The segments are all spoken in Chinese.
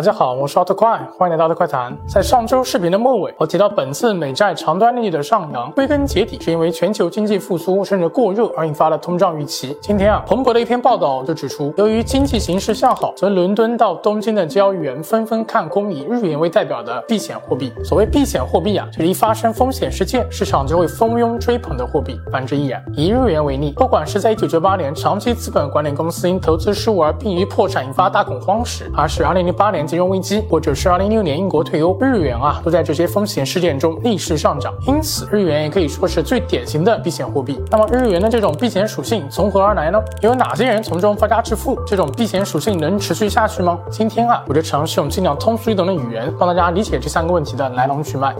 大家好，我是奥特快，欢迎来到奥特快谈。在上周视频的末尾，我提到本次美债长端利率的上扬，归根结底是因为全球经济复苏甚至过热而引发的通胀预期。今天啊，彭博的一篇报道就指出，由于经济形势向好，从伦敦到东京的交易员纷纷看空以日元为代表的避险货币。所谓避险货币啊，就是一发生风险事件，市场就会蜂拥追捧的货币。反之亦然。以日元为例，不管是在1998年长期资本管理公司因投资失误而濒于破产引发大恐慌时，还是2008年。金融危机，或者是二零一六年英国退欧，日元啊都在这些风险事件中逆势上涨，因此日元也可以说是最典型的避险货币。那么日元的这种避险属性从何而来呢？有哪些人从中发家致富？这种避险属性能持续下去吗？今天啊，我就尝试用尽量通俗易懂的语言，帮大家理解这三个问题的来龙去脉。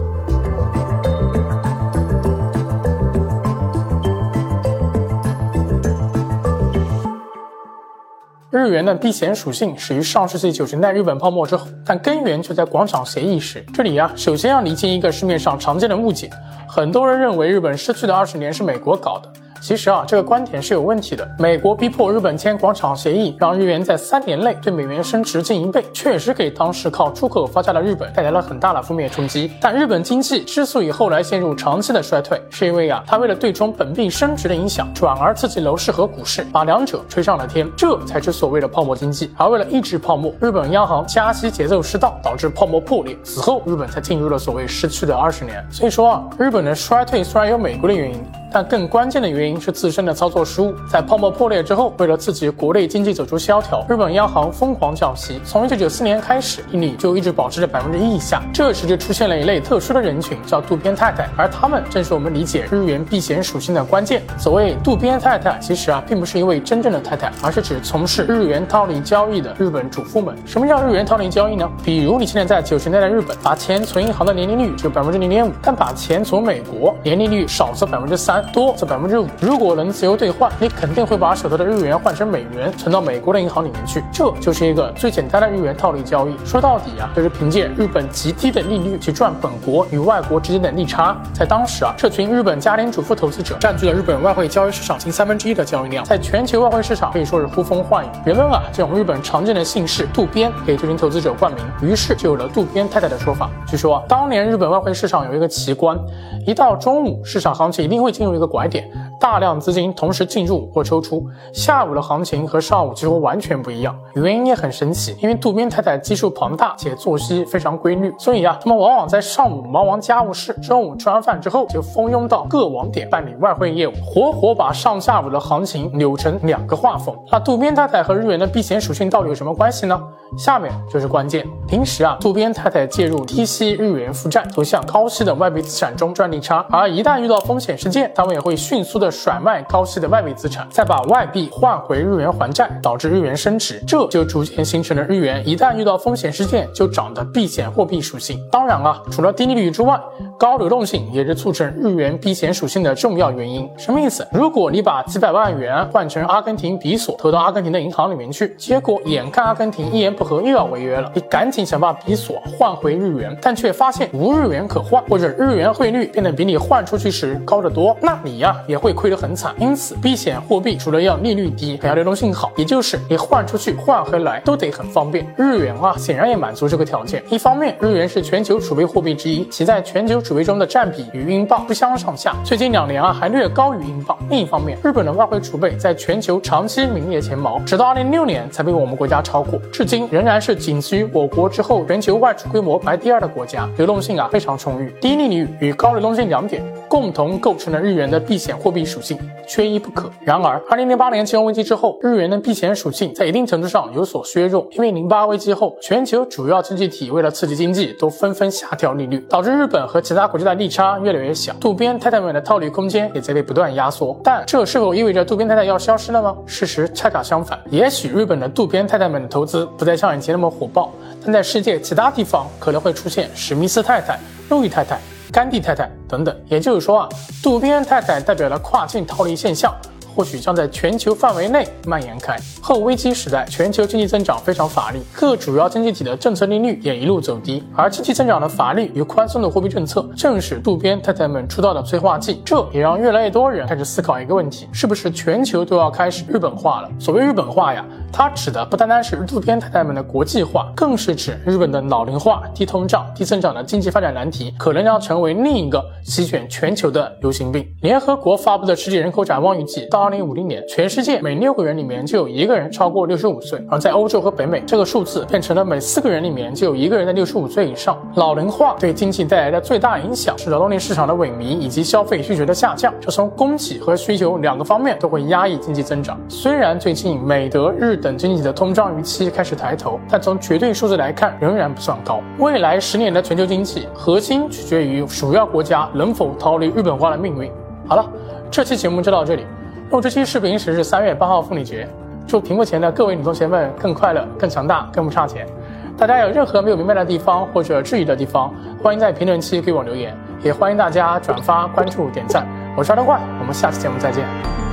日元的避险属性始于上世纪九十年代日本泡沫之后，但根源却在广场协议时。这里啊，首先要厘清一个市面上常见的误解，很多人认为日本失去的二十年是美国搞的。其实啊，这个观点是有问题的。美国逼迫日本签广场协议，让日元在三年内对美元升值近一倍，确实给当时靠出口发家的日本带来了很大的负面冲击。但日本经济之所以后来陷入长期的衰退，是因为啊，它为了对冲本币升值的影响，转而刺激楼市和股市，把两者吹上了天，这才是所谓的泡沫经济。而为了抑制泡沫，日本央行加息节奏失当，导致泡沫破裂，此后日本才进入了所谓失去的二十年。所以说啊，日本的衰退虽然有美国的原因。但更关键的原因是自身的操作失误。在泡沫破裂之后，为了刺激国内经济走出萧条，日本央行疯狂降息。从1994年开始，利率就一直保持着百分之一以下。这时就出现了一类特殊的人群，叫渡边太太，而他们正是我们理解日元避险属性的关键。所谓渡边太太，其实啊，并不是一位真正的太太，而是指从事日元套利交易的日本主妇们。什么叫日元套利交易呢？比如你现在在九十年代的日本，把钱存银行的年利率只有百分之零点五，但把钱从美国，年利率少则百分之三。多则百分之五。如果能自由兑换，你肯定会把手头的日元换成美元，存到美国的银行里面去。这就是一个最简单的日元套利交易。说到底啊，就是凭借日本极低的利率去赚本国与外国之间的利差。在当时啊，这群日本家庭主妇投资者占据了日本外汇交易市场近三分之一的交易量，在全球外汇市场可以说是呼风唤雨。人们啊，这种日本常见的姓氏渡边给这群投资者冠名，于是就有了渡边太太的说法。据说啊，当年日本外汇市场有一个奇观，一到中午，市场行情一定会进入。一个拐点，大量资金同时进入或抽出。下午的行情和上午几乎完全不一样，原因也很神奇，因为渡边太太基数庞大且作息非常规律，所以啊，他们往往在上午忙完家务事，中午吃完饭之后就蜂拥到各网点办理外汇业务，活活把上下午的行情扭成两个画风。那渡边太太和日元的避险属性到底有什么关系呢？下面就是关键。平时啊，渡边太太介入低息日元负债，投向高息的外币资产中赚利差，而一旦遇到风险事件，他们也会迅速的甩卖高息的外币资产，再把外币换回日元还债，导致日元升值，这就逐渐形成了日元一旦遇到风险事件就涨的避险货币属性。当然啊，除了低利率之外，高流动性也是促成日元避险属性的重要原因。什么意思？如果你把几百万元换成阿根廷比索投到阿根廷的银行里面去，结果眼看阿根廷一言不合又要违约了，你赶紧想把比索换回日元，但却发现无日元可换，或者日元汇率变得比你换出去时高得多，那。你呀也会亏得很惨，因此避险货币除了要利率低，还要流动性好，也就是你换出去换回来都得很方便。日元啊显然也满足这个条件。一方面，日元是全球储备货币之一，其在全球储备中的占比与英镑不相上下，最近两年啊还略高于英镑。另一方面，日本的外汇储备在全球长期名列前茅，直到二零六年才被我们国家超过，至今仍然是仅次于我国之后全球外储规模排第二的国家，流动性啊非常充裕。低利率与高流动性两点共同构成了日元。的避险货币属性缺一不可。然而，二零零八年金融危机之后，日元的避险属性在一定程度上有所削弱。因为零八危机后，全球主要经济体为了刺激经济，都纷纷下调利率，导致日本和其他国家的利差越来越小，渡边太太们的套利空间也在被不断压缩。但这是否意味着渡边太太要消失了吗？事实恰恰相反。也许日本的渡边太太们的投资不再像以前那么火爆，但在世界其他地方可能会出现史密斯太太、路易太太。甘地太太等等，也就是说啊，渡边太太代表了跨境套利现象，或许将在全球范围内蔓延开。后危机时代，全球经济增长非常乏力，各主要经济体的政策利率也一路走低，而经济增长的乏力与宽松的货币政策，正是渡边太太们出道的催化剂。这也让越来越多人开始思考一个问题：是不是全球都要开始日本化了？所谓日本化呀，它指的不单单是渡边太太们的国际化，更是指日本的老龄化、低通胀、低增长的经济发展难题，可能将成为另一个席卷全球的流行病。联合国发布的世界人口展望预计，到二零五零年，全世界每六个人里面就有一个人超过六十五岁，而在欧洲和北美，这个数字变成了每四个人里面就有一个人在六十五岁以上。老龄化对经济带来的最大影响是劳动力市场的萎靡以及消费需求的下降，这从供给和需求两个方面都会压抑经济增长。虽然最近美、德、日等经济体的通胀预期开始抬头，但从绝对数字来看仍然不算高。未来十年的全球经济核心取决于主要国家能否逃离日本化的命运。好了，这期节目就到这里。录这期视频时是三月八号妇女节，祝屏幕前的各位女同学们更快乐、更强大、更不差钱。大家有任何没有明白的地方或者质疑的地方，欢迎在评论区给我留言，也欢迎大家转发、关注、点赞。我是阿德怪，我们下次节目再见。